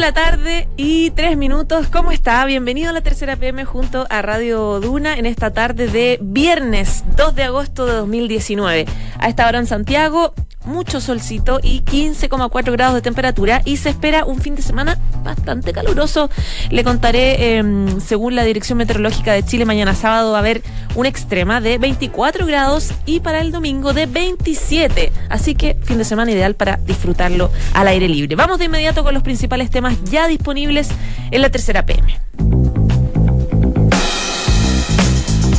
de la tarde y tres minutos. ¿Cómo está? Bienvenido a la tercera PM junto a Radio Duna en esta tarde de viernes 2 de agosto de 2019. A esta hora en Santiago, mucho solcito y 15,4 grados de temperatura y se espera un fin de semana bastante caluroso. Le contaré, em, según la Dirección Meteorológica de Chile, mañana sábado va a haber una extrema de 24 grados y para el domingo de 27. Así que fin de semana ideal para disfrutarlo al aire libre. Vamos de inmediato con los principales temas ya disponibles en la tercera PM.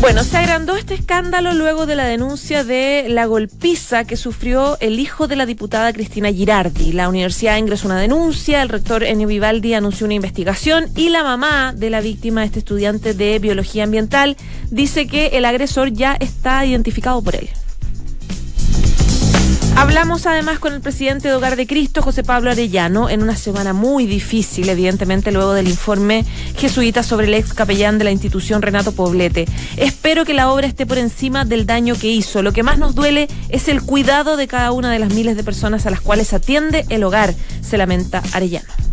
Bueno, se agrandó este escándalo luego de la denuncia de la golpiza que sufrió el hijo de la diputada Cristina Girardi. La universidad ingresó una denuncia, el rector Enio Vivaldi anunció una investigación y la mamá de la víctima, este estudiante de biología ambiental, dice que el agresor ya está identificado por él. Hablamos además con el presidente de Hogar de Cristo, José Pablo Arellano, en una semana muy difícil, evidentemente, luego del informe jesuita sobre el ex capellán de la institución Renato Poblete. Espero que la obra esté por encima del daño que hizo. Lo que más nos duele es el cuidado de cada una de las miles de personas a las cuales atiende el hogar, se lamenta Arellano.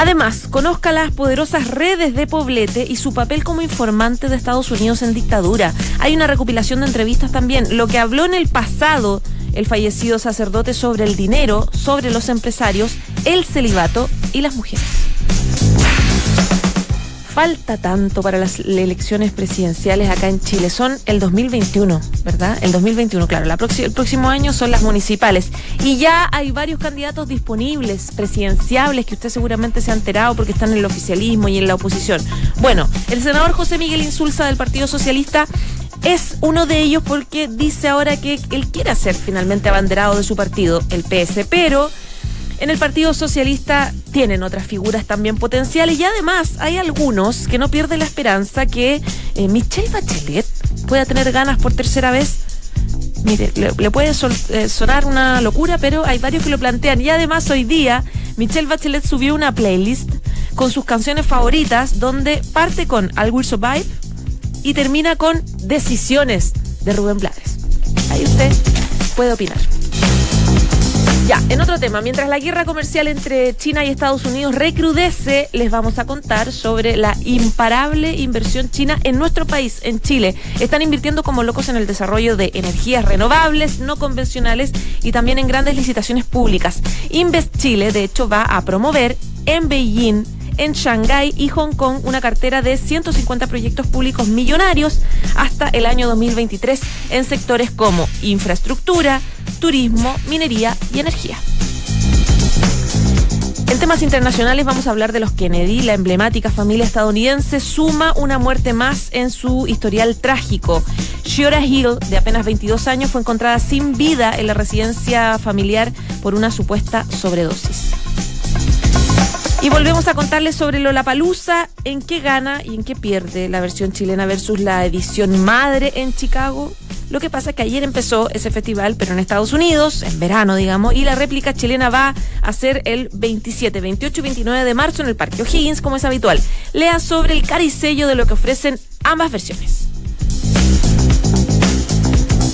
Además, conozca las poderosas redes de Poblete y su papel como informante de Estados Unidos en dictadura. Hay una recopilación de entrevistas también. Lo que habló en el pasado el fallecido sacerdote sobre el dinero, sobre los empresarios, el celibato y las mujeres falta tanto para las elecciones presidenciales acá en Chile. Son el 2021, ¿verdad? El 2021, claro. La el próximo año son las municipales. Y ya hay varios candidatos disponibles, presidenciables, que usted seguramente se ha enterado porque están en el oficialismo y en la oposición. Bueno, el senador José Miguel Insulza del Partido Socialista es uno de ellos porque dice ahora que él quiere ser finalmente abanderado de su partido, el PS, pero en el Partido Socialista tienen otras figuras también potenciales y además hay algunos que no pierden la esperanza que eh, Michelle Bachelet pueda tener ganas por tercera vez. Mire, le, puede eh, sonar una locura, pero hay varios que lo plantean. Y además hoy día Michelle Bachelet subió una playlist con sus canciones favoritas donde parte con I'll Will Survive y termina con Decisiones de Rubén Blades. Ahí usted puede opinar. Ya, en otro tema, mientras la guerra comercial entre China y Estados Unidos recrudece, les vamos a contar sobre la imparable inversión china en nuestro país, en Chile. Están invirtiendo como locos en el desarrollo de energías renovables, no convencionales y también en grandes licitaciones públicas. Invest Chile, de hecho, va a promover en Beijing en Shanghái y Hong Kong una cartera de 150 proyectos públicos millonarios hasta el año 2023 en sectores como infraestructura, turismo, minería y energía. En temas internacionales vamos a hablar de los Kennedy. La emblemática familia estadounidense suma una muerte más en su historial trágico. Shiora Hill, de apenas 22 años, fue encontrada sin vida en la residencia familiar por una supuesta sobredosis. Y volvemos a contarles sobre Lollapalooza, en qué gana y en qué pierde la versión chilena versus la edición madre en Chicago. Lo que pasa es que ayer empezó ese festival, pero en Estados Unidos, en verano, digamos, y la réplica chilena va a ser el 27, 28 y 29 de marzo en el Parque O'Higgins, como es habitual. Lea sobre el caricello de lo que ofrecen ambas versiones.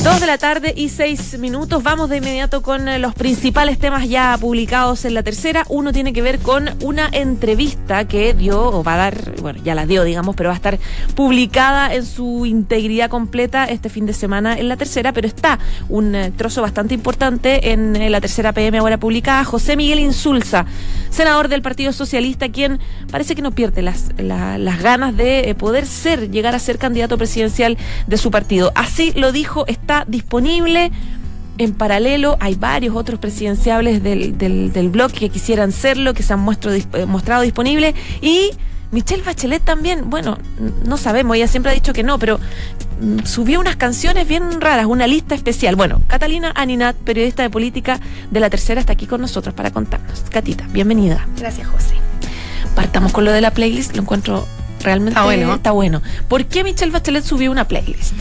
Dos de la tarde y seis minutos. Vamos de inmediato con eh, los principales temas ya publicados en la tercera. Uno tiene que ver con una entrevista que dio, o va a dar, bueno, ya la dio, digamos, pero va a estar publicada en su integridad completa este fin de semana en la tercera, pero está un eh, trozo bastante importante en eh, la tercera PM ahora publicada. José Miguel Insulza, senador del Partido Socialista, quien parece que no pierde las, las ganas de poder ser, llegar a ser candidato presidencial de su partido. Así lo dijo, está disponible. En paralelo hay varios otros presidenciables del, del, blog que quisieran serlo, que se han eh, mostrado disponibles. Y Michelle Bachelet también, bueno, no sabemos, ella siempre ha dicho que no, pero mm, subió unas canciones bien raras, una lista especial. Bueno, Catalina Aninat, periodista de política de la tercera, está aquí con nosotros para contarnos. Catita, bienvenida. Gracias, José. Partamos con lo de la playlist, lo encuentro realmente bueno. Está bueno. ¿Por qué Michelle Bachelet subió una playlist?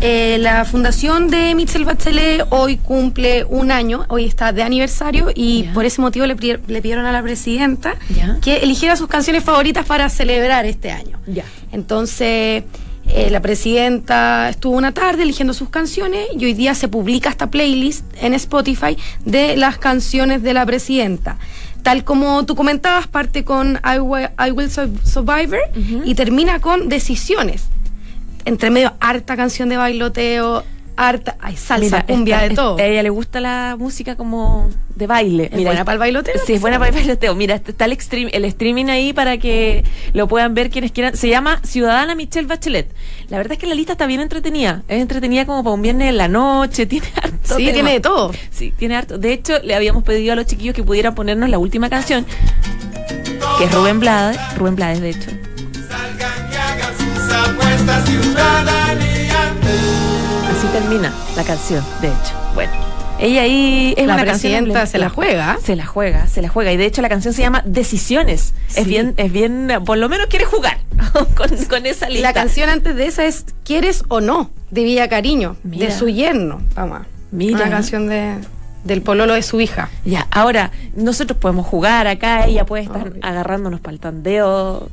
Eh, la fundación de Michelle Bachelet hoy cumple un año, hoy está de aniversario y por ese motivo le, pidieron a la presidenta que eligiera sus canciones favoritas para celebrar este año. Entonces, Eh, la presidenta estuvo una tarde eligiendo sus canciones y hoy día se publica esta playlist en Spotify de las canciones de la presidenta. Tal como tú comentabas, parte con I Will, Survivor y termina con Decisiones. Entre medio, harta canción de bailoteo, harta, hay salsa, cumbia, de todo. A ella le gusta la música como de baile. ¿Es buena para el bailoteo? Sí, es buena para el bailoteo. Mira, está el, stream, el streaming ahí para que lo puedan ver quienes quieran. Se llama Ciudadana Michelle Bachelet. La verdad es que la lista está bien entretenida. Es entretenida como para un viernes en la noche. Tiene harto. Sí, tiene de todo. Sí, tiene harto. De hecho, le habíamos pedido a los chiquillos que pudieran ponernos la última canción, que es Rubén Blades. Rubén Blades, de hecho. Salgan y hagan sus apuestas ciudadanía así termina la canción, de hecho. Bueno. Ella ahí es la una presidenta se la juega. Se la juega, se la juega. Y de hecho la canción se llama Decisiones. Es bien, es bien, por lo menos quiere jugar con, esa lista. La canción antes de esa es ¿Quieres o no? de Villa Cariño, de su yerno. Vamos. Mira. Una canción de del pololo de su hija. Ya, ahora nosotros podemos jugar acá, ella puede estar agarrándonos para el tandeo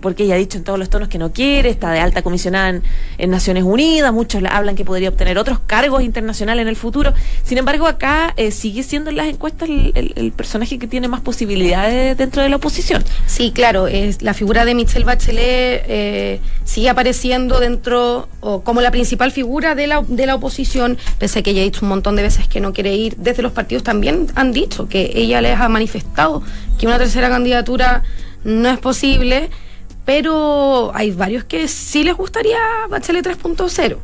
porque ella ha dicho en todos los tonos que no quiere, está de alta comisionada en, Naciones Unidas, muchos hablan que podría obtener otros cargos internacionales en el futuro. Sin embargo, acá eh, sigue siendo en las encuestas el, personaje que tiene más posibilidades dentro de la oposición. Sí, claro, es, la figura de Michelle Bachelet eh, sigue apareciendo dentro, o como la principal figura de la, de la oposición, pese a que ella ha dicho un montón de veces que no quiere ir. Desde los partidos también han dicho que ella les ha manifestado que una tercera candidatura no es posible pero hay varios que sí les gustaría Bachelet 3.0.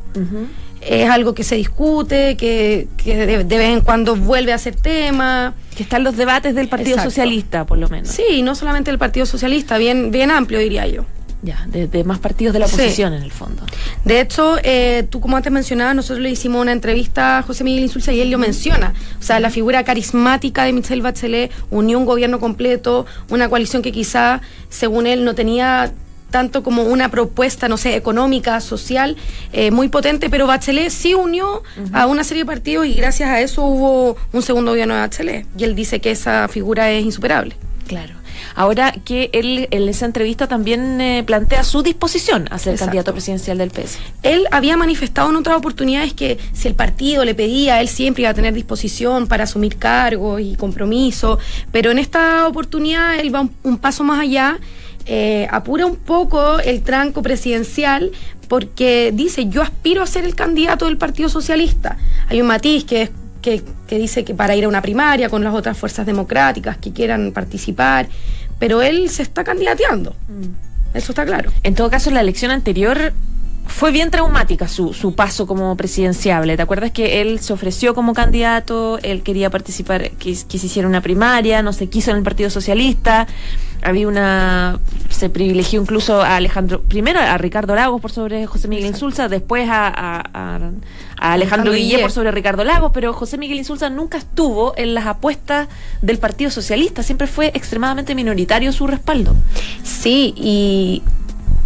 Es algo que se discute, que, de, vez en cuando vuelve a ser tema. Que están los debates del Partido Socialista, por lo menos. Sí, no solamente del Partido Socialista, bien, bien amplio, diría yo. Ya, de, más partidos de la oposición en el fondo. De hecho, eh, tú como antes mencionabas, nosotros le hicimos una entrevista a José Miguel Insulza y él lo menciona. O sea, la figura carismática de Michelle Bachelet unió un gobierno completo, una coalición que quizá, según él, no tenía tanto como una propuesta, no sé, económica, social, eh, muy potente, pero Bachelet sí unió a una serie de partidos y gracias a eso hubo un segundo gobierno de Bachelet. Y él dice que esa figura es insuperable. Claro. Ahora que él en esa entrevista también eh, plantea su disposición a ser candidato presidencial del PS. Él había manifestado en otras oportunidades que si el partido le pedía, él siempre iba a tener disposición para asumir cargos y compromiso, pero en esta oportunidad él va un paso más allá eh, apura un poco el tranco presidencial porque dice, yo aspiro a ser el candidato del Partido Socialista. Hay un matiz que que, dice que para ir a una primaria con las otras fuerzas democráticas que quieran participar, pero él se está candidateando. Mm. Eso está claro. En todo caso, la elección anterior fue bien traumática su, su paso como presidenciable. ¿Te acuerdas que él se ofreció como candidato, él quería participar, que, que se hiciera una primaria, no se quiso en el Partido Socialista? había una se privilegió incluso a Alejandro primero a Ricardo Lagos por sobre José Miguel Insulza después a, a, Alejandro, Guillé por sobre Ricardo Lagos pero José Miguel Insulza nunca estuvo en las apuestas del Partido Socialista. Siempre fue extremadamente minoritario su respaldo. Sí y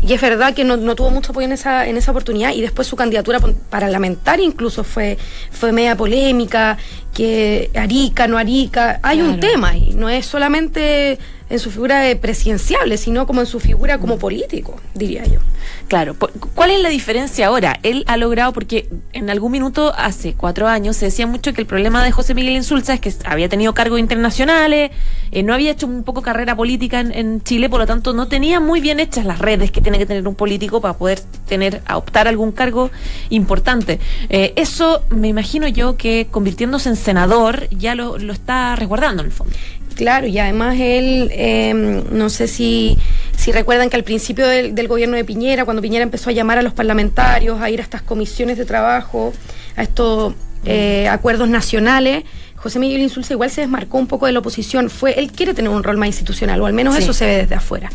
y es verdad que no, tuvo mucho apoyo en esa, en esa oportunidad y después su candidatura parlamentaria incluso fue, fue media polémica, que Arica, no Arica, hay un tema y no es solamente en su figura de presidenciable, sino como en su figura como político, diría yo. Claro, ¿cuál es la diferencia ahora? Él ha logrado, porque en algún minuto, hace cuatro años, se decía mucho que el problema de José Miguel Insulza es que había tenido cargos internacionales, eh, no había hecho un poco carrera política en, Chile, por lo tanto no tenía muy bien hechas las redes que tiene que tener un político para poder tener, optar algún cargo importante. Eh, eso me imagino yo que convirtiéndose en senador ya lo, lo está resguardando en el fondo. Claro, y además él, em, no sé si, si recuerdan que al principio del, gobierno de Piñera, cuando Piñera empezó a llamar a los parlamentarios a ir a estas comisiones de trabajo, a estos eh, acuerdos nacionales, José Miguel Insulza igual se desmarcó un poco de la oposición. Fue, él quiere tener un rol más institucional, o al menos eso se ve desde afuera.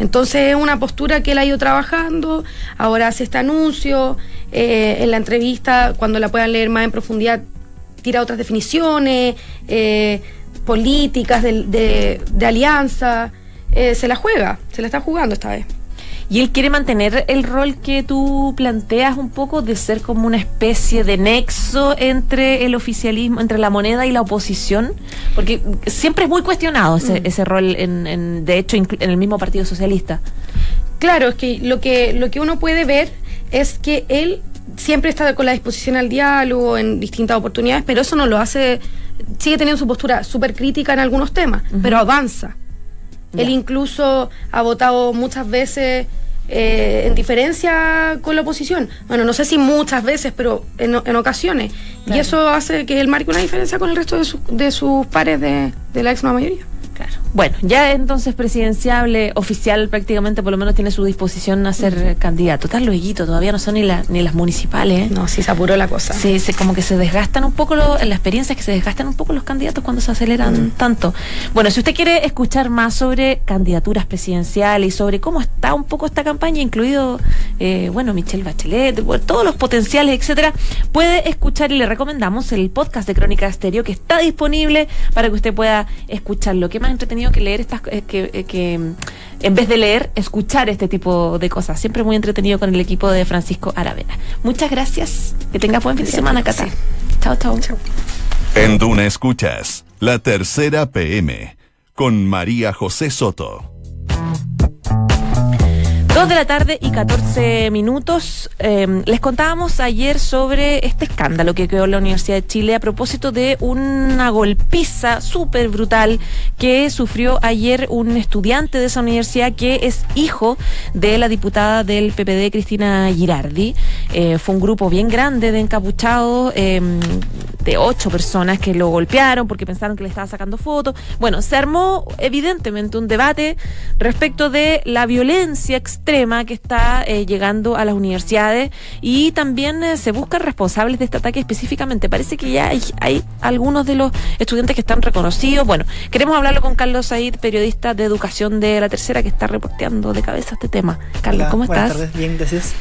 Entonces es una postura que él ha ido trabajando, ahora hace este anuncio, eh, en la entrevista, cuando la puedan leer más en profundidad, tira otras definiciones, eh, políticas, de, de, alianza, eh, se la juega, se la está jugando esta vez. Y él quiere mantener el rol que tú planteas un poco de ser como una especie de nexo entre el oficialismo, entre la moneda y la oposición, porque siempre es muy cuestionado ese, mm. ese rol, en, de hecho, en el mismo Partido Socialista. Claro, es que lo que, lo que uno puede ver es que él siempre está con la disposición al diálogo en distintas oportunidades, pero eso no lo hace, sigue teniendo su postura súper crítica en algunos temas, pero avanza. Él incluso ha votado muchas veces eh, en diferencia con la oposición. Bueno, no sé si muchas veces, pero en, ocasiones. Y eso hace que él marque una diferencia con el resto de, de sus pares de, de la ex mayoría. Bueno, ya entonces presidenciable, oficial prácticamente, por lo menos tiene su disposición a ser candidato. Está luego, todavía no son ni, ni las municipales. ¿eh? No, sí se apuró la cosa. Sí, como que se desgastan un poco, lo, en la experiencia es que se desgastan un poco los candidatos cuando se aceleran mm. tanto. Bueno, si usted quiere escuchar más sobre candidaturas presidenciales y sobre cómo está un poco esta campaña, incluido, eh, bueno, Michelle Bachelet, todos los potenciales, etcétera, puede escuchar y le recomendamos el podcast de Crónica Estéreo que está disponible para que usted pueda escuchar lo que más entretenido que leer estas eh, que, eh, que mm, en vez de leer, escuchar este tipo de cosas. Siempre muy entretenido con el equipo de Francisco Aravena. Muchas gracias. Que tenga buen fin de semana, Cata. Chao, chao. Chao. En Duna Escuchas, la tercera PM, con María José Soto. Dos de la tarde y 14 minutos. Em, les contábamos ayer sobre este escándalo que quedó en la Universidad de Chile a propósito de una golpiza súper brutal que sufrió ayer un estudiante de esa universidad que es hijo de la diputada del PPD, Cristina Girardi. Eh, fue un grupo bien grande de encapuchados, em, de ocho personas que lo golpearon porque pensaron que le estaba sacando fotos. Bueno, se armó evidentemente un debate respecto de la violencia extrema que está eh, llegando a las universidades y también eh, se buscan responsables de este ataque específicamente. Parece que ya hay, algunos de los estudiantes que están reconocidos. Bueno, queremos hablarlo con Carlos Said, periodista de educación de la tercera, que está reporteando de cabeza este tema. Carlos, ¿cómo estás? Buenas tardes, bien, gracias.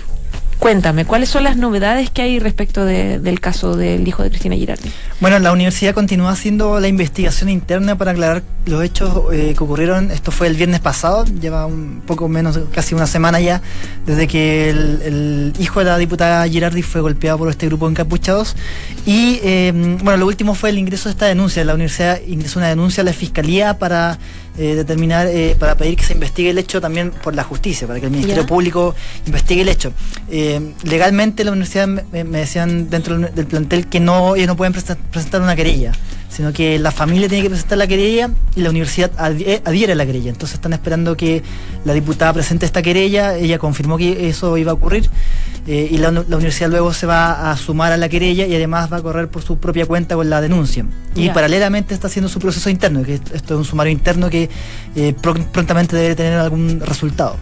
Cuéntame, ¿cuáles son las novedades que hay respecto del caso del hijo de Cristina Girardi? Bueno, la universidad continúa haciendo la investigación interna para aclarar los hechos eh, que ocurrieron. Esto fue el viernes pasado, lleva un poco menos, casi una semana ya, desde que el, hijo de la diputada Girardi fue golpeado por este grupo de encapuchados. Y eh, bueno, lo último fue el ingreso de esta denuncia. La universidad ingresó una denuncia a la fiscalía para eh, determinar, eh, para pedir que se investigue el hecho también por la justicia, para que el Ministerio Público investigue el hecho. Eh, legalmente la universidad me, decían dentro del plantel que no, ellos no pueden presentar una querella, sino que la familia tiene que presentar la querella y la universidad adhiere a la querella. Entonces están esperando que la diputada presente esta querella, ella confirmó que eso iba a ocurrir. y la, universidad luego se va a sumar a la querella y además va a correr por su propia cuenta con la denuncia. Y paralelamente está haciendo su proceso interno, que esto es un sumario interno que eh, prontamente debe tener algún resultado.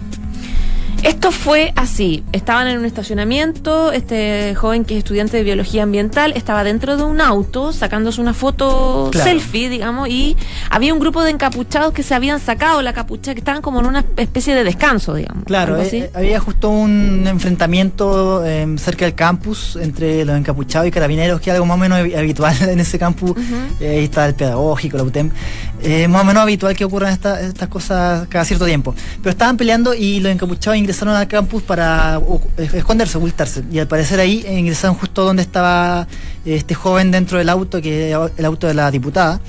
Esto fue así. Estaban en un estacionamiento, este joven que es estudiante de biología ambiental estaba dentro de un auto sacándose una foto selfie, digamos, y había un grupo de encapuchados que se habían sacado la capucha, que estaban como en una especie de descanso, digamos. Claro, eh, había justo un enfrentamiento em, cerca del campus entre los encapuchados y carabineros, que es algo más o menos habitual en ese campus. Eh, ahí está el pedagógico, la UTEM. Eh, más o menos habitual que ocurran estas cosas cada cierto tiempo. Pero estaban peleando y los encapuchados ingresaron al campus para esconderse, ocultarse. Y al parecer ahí ingresaron justo donde estaba este joven dentro del auto, que el auto de la diputada.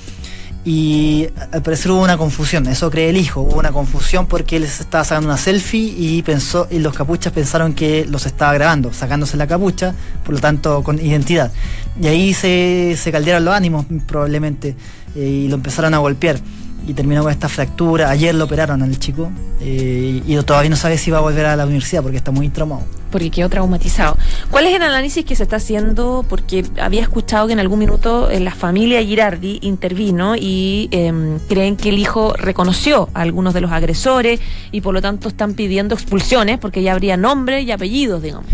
Y al parecer hubo una confusión, eso cree el hijo, hubo una confusión porque él estaba sacando una selfie y pensó, y los capuchas pensaron que los estaba grabando, sacándose la capucha, por lo tanto con identidad. Y ahí se, se caldearon los ánimos probablemente eh, y lo empezaron a golpear y terminó con esta fractura. Ayer lo operaron al chico eh, y todavía no sabe si va a volver a la universidad porque está muy traumado. Porque quedó traumatizado. ¿Cuál es el análisis que se está haciendo? Porque había escuchado que en algún minuto eh, la familia Girardi intervino y em, creen que el hijo reconoció a algunos de los agresores y por lo tanto están pidiendo expulsiones porque ya habría nombre y apellidos, digamos.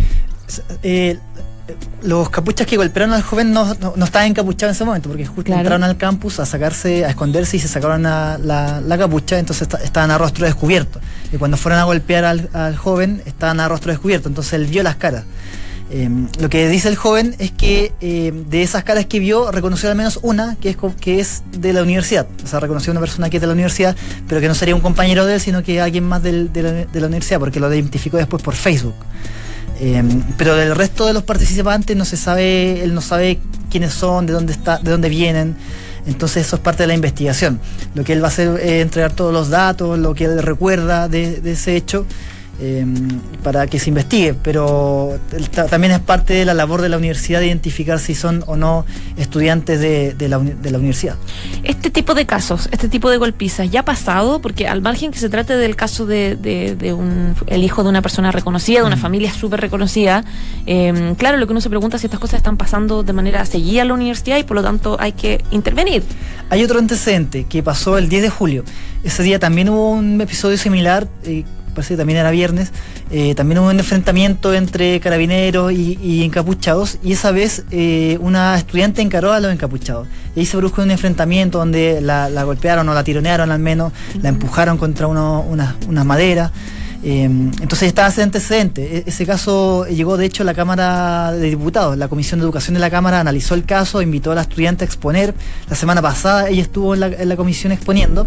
Los capuchas que golpearon al joven no, no, estaban encapuchados en ese momento, porque justo entraron al campus a sacarse, a esconderse y se sacaron la, capucha, entonces estaban a rostro descubierto. Y cuando fueron a golpear al, joven, estaban a rostro descubierto, entonces él vio las caras. Em, lo que dice el joven es que em, de esas caras que vio, reconoció al menos una que es, que es de la universidad. O sea, reconoció a una persona que es de la universidad, pero que no sería un compañero de él, sino que alguien más de, la, de la universidad, porque lo identificó después por Facebook. Em, pero del resto de los participantes no se sabe, él no sabe quiénes son, de dónde está, de dónde vienen. Entonces eso es parte de la investigación. Lo que él va a hacer es entregar todos los datos, lo que él recuerda de, ese hecho eh, para que se investigue, pero también es parte de la labor de la universidad de identificar si son o no estudiantes de, la, universidad. Este tipo de casos, este tipo de golpizas, ¿ya ha pasado? Porque al margen que se trate del caso de, un, el hijo de una persona reconocida, de una mm. familia súper reconocida, em, claro, lo que uno se pregunta es si estas cosas están pasando de manera seguida en la universidad y por lo tanto hay que intervenir. Hay otro antecedente que pasó el 10 de julio. Ese día también hubo un episodio similar. Eh, parece que también era viernes, eh, también hubo un enfrentamiento entre carabineros y, encapuchados, y esa vez eh, una estudiante encaró a los encapuchados. Y ahí se produjo un enfrentamiento donde la, golpearon o la tironearon al menos, la empujaron contra una, una madera. Eh, entonces estaba ese antecedente. E, ese caso llegó de hecho a la Cámara de Diputados. La Comisión de Educación de la Cámara analizó el caso, invitó a la estudiante a exponer. La semana pasada ella estuvo en la, en la comisión exponiendo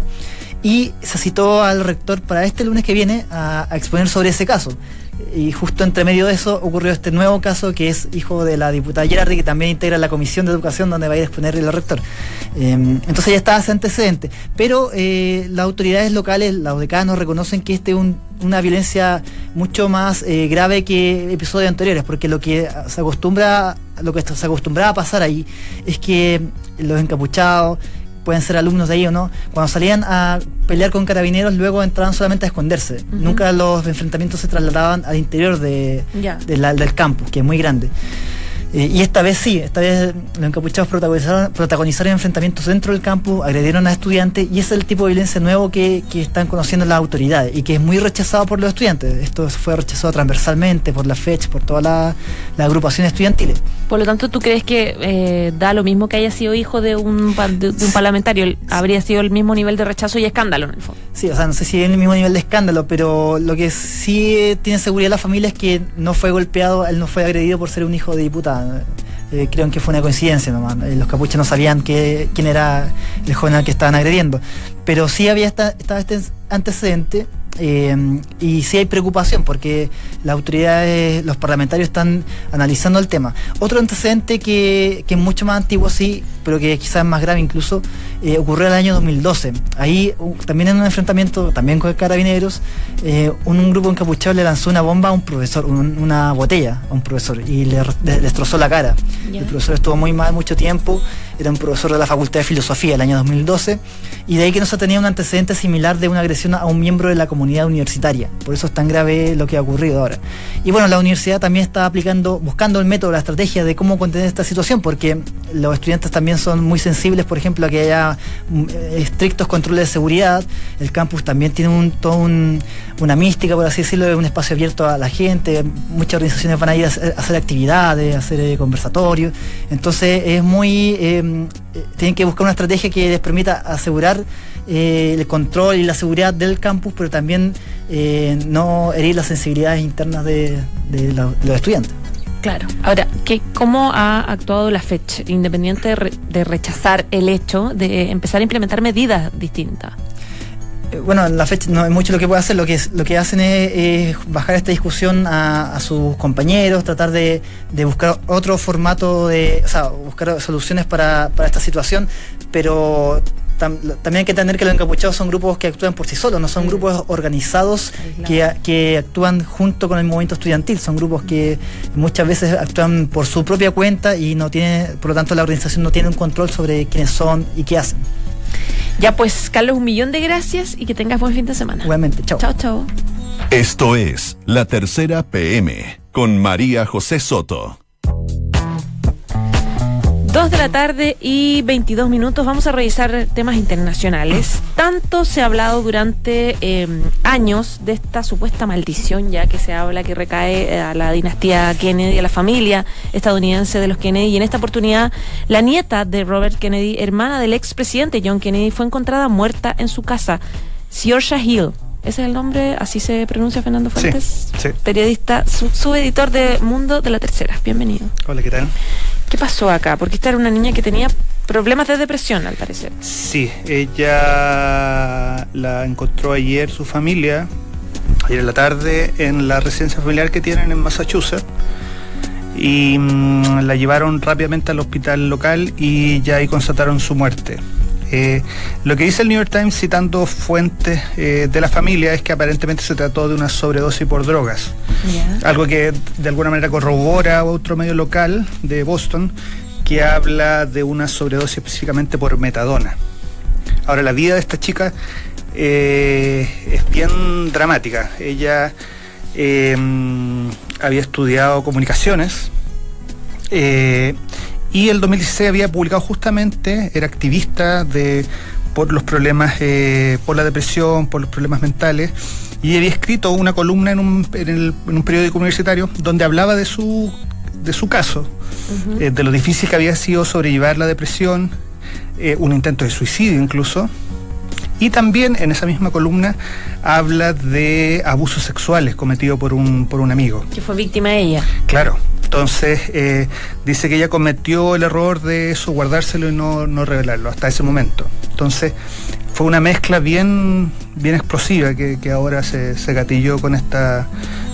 y se citó al rector para este lunes que viene a, exponer sobre ese caso. Y justo entre medio de eso ocurrió este nuevo caso que es hijo de la diputada Gerardi, que también integra la comisión de educación donde va a ir a exponer el rector. Em, entonces ya estaba ese antecedente. Pero eh, las autoridades locales, los decanos, reconocen que este es una violencia mucho más eh, grave que episodios anteriores, porque lo que se acostumbra, lo que se acostumbraba a pasar ahí es que los encapuchados, pueden ser alumnos de ahí o no, cuando salían a pelear con carabineros, luego entraban solamente a esconderse. Nunca los enfrentamientos se trasladaban al interior de, del campus, que es muy grande. Eh, y esta vez sí, esta vez los encapuchados protagonizaron, protagonizaron enfrentamientos dentro del campus, agredieron a estudiantes y ese es el tipo de violencia nuevo que, que, están conociendo las autoridades y que es muy rechazado por los estudiantes. Esto fue rechazado transversalmente por la FECH, por todas las la agrupaciones estudiantiles. Por lo tanto, ¿tú crees que eh, da lo mismo que haya sido hijo de un, de, un parlamentario? ¿Habría sido el mismo nivel de rechazo y escándalo en el fondo? Sí, o sea, no sé si es el mismo nivel de escándalo, pero lo que sí tiene seguridad la familia es que no fue golpeado, él no fue agredido por ser un hijo de diputada. Eh, creo que fue una coincidencia nomás. Eh, los capuches no sabían que, quién era el joven al que estaban agrediendo. Pero sí había esta, estaba este antecedente eh, y sí hay preocupación porque las autoridades, los parlamentarios están analizando el tema. Otro antecedente que, que es mucho más antiguo, sí, pero que quizás es más grave incluso, eh, ocurrió en el año 2012. Ahí también en un enfrentamiento, también con carabineros, eh, un, grupo encapuchado le lanzó una bomba a un profesor, una botella a un profesor y le, destrozó la cara. El profesor estuvo muy mal mucho tiempo, era un profesor de la Facultad de Filosofía el año 2012 y de ahí que no se tenía un antecedente similar de una agresión a un miembro de la comunidad universitaria. Por eso es tan grave lo que ha ocurrido ahora. Y bueno, la universidad también está aplicando, buscando el método, la estrategia de cómo contener esta situación, porque los estudiantes también son muy sensibles, por ejemplo, a que haya mm, estrictos controles de seguridad. El campus también tiene un, toda una mística, por así decirlo, un espacio abierto a la gente. Muchas organizaciones van a ir a hacer, actividades, a hacer eh, conversatorios. Entonces es muy... Eh, eh, tienen que buscar una estrategia que les permita asegurar el control y la seguridad del campus, pero también no herir las sensibilidades internas de los estudiantes. Claro. Ahora, ¿qué, ¿cómo ha actuado la FECH, independiente de, rechazar el hecho de empezar a implementar medidas distintas? Eh, bueno, la fecha no hay mucho lo que puede hacer, lo que lo que hacen es, bajar esta discusión a, sus compañeros, tratar de, buscar otro formato de, o sea, buscar soluciones para, para esta situación, pero también hay que entender que los encapuchados son grupos que actúan por sí solos, no son grupos organizados que, actúan junto con el movimiento estudiantil, son grupos que muchas veces actúan por su propia cuenta y no tiene, por lo tanto la organización no tiene un control sobre quiénes son y qué hacen. Ya pues, Carlos, un millón de gracias y que tengas buen fin de semana. Igualmente, chao. Chao, chao. Esto es La Tercera PM con María José Soto. Dos de la tarde y 22 minutos. Vamos a revisar temas internacionales. Tanto se ha hablado durante em, años de esta supuesta maldición, ya que se habla que recae a la dinastía Kennedy, a la familia estadounidense de los Kennedy. Y en esta oportunidad, la nieta de Robert Kennedy, hermana del expresidente John Kennedy, fue encontrada muerta en su casa. Siosha Hill. ¿Ese es el nombre? ¿Así se pronuncia Fernando Fuentes? Sí, Periodista, subeditor de Mundo de la Tercera. Bienvenido. Hola, ¿qué tal? ¿Qué pasó acá? Porque esta era una niña que tenía problemas de depresión, al parecer. Sí, ella la encontró ayer su familia, ayer en la tarde, en la residencia familiar que tienen en Massachusetts. Y mm, la llevaron rápidamente al hospital local y ya ahí constataron su muerte. Eh, lo que dice el New York Times citando fuentes eh, de la familia es que aparentemente se trató de una sobredosis por drogas. Algo que de alguna manera corrobora otro medio local de Boston que habla de una sobredosis específicamente por metadona. Ahora, la vida de esta chica eh, es bien dramática. Ella había estudiado comunicaciones y el 2016 había publicado justamente, era activista de por los problemas, eh, por la depresión, por los problemas mentales, y había escrito una columna en un, en, un periódico universitario donde hablaba de su, de su caso, eh, de lo difícil que había sido sobrellevar la depresión, eh, un intento de suicidio incluso, y también en esa misma columna habla de abusos sexuales cometidos por un, por un amigo. Que fue víctima ella. Claro. Entonces, eh, dice que ella cometió el error de eso, guardárselo y no, no revelarlo hasta ese momento. Entonces, fue una mezcla bien, bien explosiva que, ahora se, se, gatilló con esta,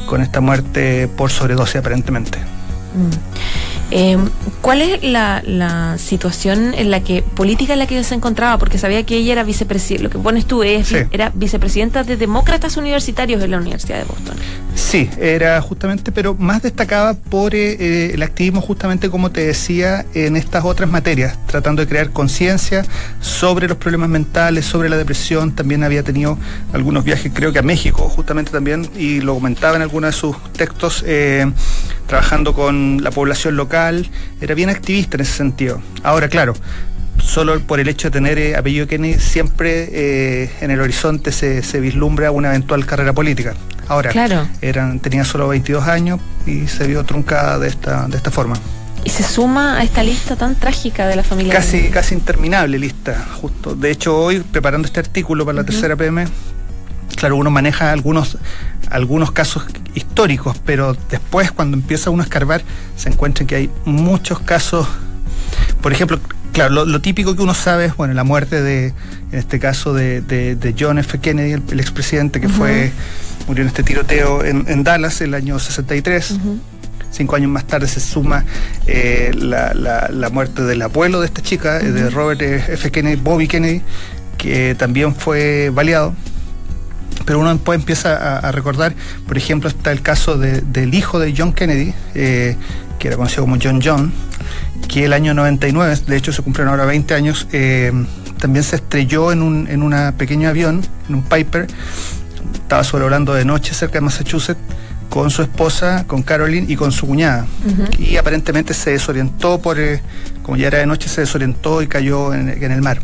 con esta muerte por sobredosis aparentemente. Mm. Eh, ¿Cuál es la, situación en la que, política en la que ella se encontraba? Porque sabía que ella era vicepresidenta, lo que pones tú es, era vicepresidenta de demócratas universitarios en la Universidad de Boston. Sí, era justamente, pero más destacaba por eh, eh, el activismo justamente, como te decía, en estas otras materias, tratando de crear conciencia sobre los problemas mentales, sobre la depresión. También había tenido algunos viajes, creo que a México, justamente también, y lo comentaba en algunos de sus textos, trabajando con la población local era bien activista en ese sentido. Ahora, claro, solo por el hecho de tener eh, apellido Kennedy, siempre eh, en el horizonte se, vislumbra una eventual carrera política. Ahora, claro. eran, tenía solo 22 años y se vio truncada de esta, de esta forma. Y se suma a esta lista tan trágica de la familia. Casi, casi interminable lista, justo. De hecho, hoy, preparando este artículo para la tercera PM, claro, uno maneja algunos, algunos casos históricos, pero después cuando empieza uno a escarbar se encuentra que hay muchos casos, por ejemplo, claro, lo, típico que uno sabe es, bueno, la muerte de, en este caso, de, John F. Kennedy, el, expresidente que fue, murió en este tiroteo en, Dallas el año 63. Cinco años más tarde se suma eh, la, muerte del abuelo de esta chica, de Robert F. Kennedy, Bobby Kennedy, que también fue baleado pero uno después empieza a, recordar, por ejemplo, está el caso del hijo de John Kennedy, eh, que era conocido como John John, que el año 99, de hecho se cumplieron ahora 20 años, eh, también se estrelló en un en una pequeño avión, en un Piper, estaba sobrevolando de noche cerca de Massachusetts con su esposa, con Caroline y con su cuñada. Y aparentemente se desorientó por, eh, como ya era de noche, se desorientó y cayó en el mar.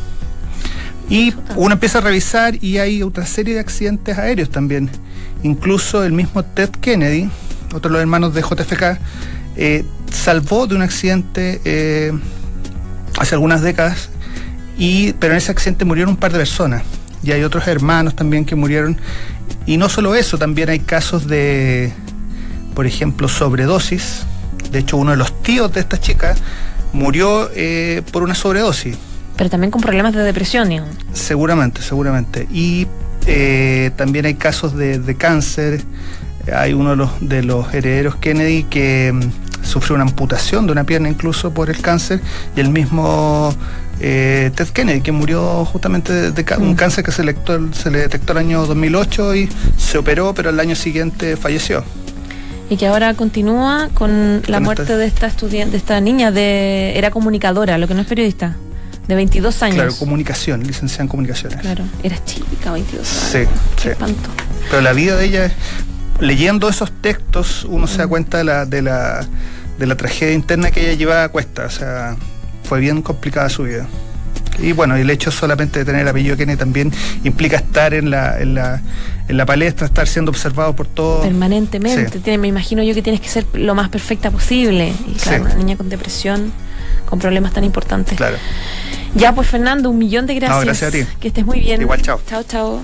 Y uno empieza a revisar y hay otra serie de accidentes aéreos también. Incluso el mismo Ted Kennedy, otro de los hermanos de JFK, eh, salvó de un accidente eh, hace algunas décadas, y, pero en ese accidente murieron un par de personas. Y hay otros hermanos también que murieron. Y no solo eso, también hay casos de, por ejemplo, sobredosis. De hecho, uno de los tíos de esta chica murió eh, por una sobredosis pero también con problemas de depresión, Seguramente, seguramente. Y eh, también hay casos de, cáncer. Hay uno de los, de los herederos Kennedy que mm, sufrió una amputación de una pierna incluso por el cáncer y el mismo eh, Ted Kennedy que murió justamente de, un mm. cáncer que se, se le detectó el año 2008 y se operó pero el año siguiente falleció y que ahora continúa con la muerte de esta estudiante, de esta niña de era comunicadora, lo que no es periodista de 22 años. Claro, comunicación, licenciada en comunicaciones. Claro, era chica, 22 años. Sí, sí. Pero la vida de ella, leyendo esos textos, uno se da cuenta de la, de la, de la tragedia interna que ella llevaba a cuesta. O sea, fue bien complicada su vida. Y bueno, el hecho solamente de tener el apellido Kennedy también implica estar en la, en la, en la palestra, estar siendo observado por todos. Permanentemente. me imagino yo que tienes que ser lo más perfecta posible. Y claro, una niña con depresión, con problemas tan importantes. Claro. Ya, pues Fernando, un millón de gracias. gracias a ti. Que estés muy bien. Igual, chao. Chao, chao.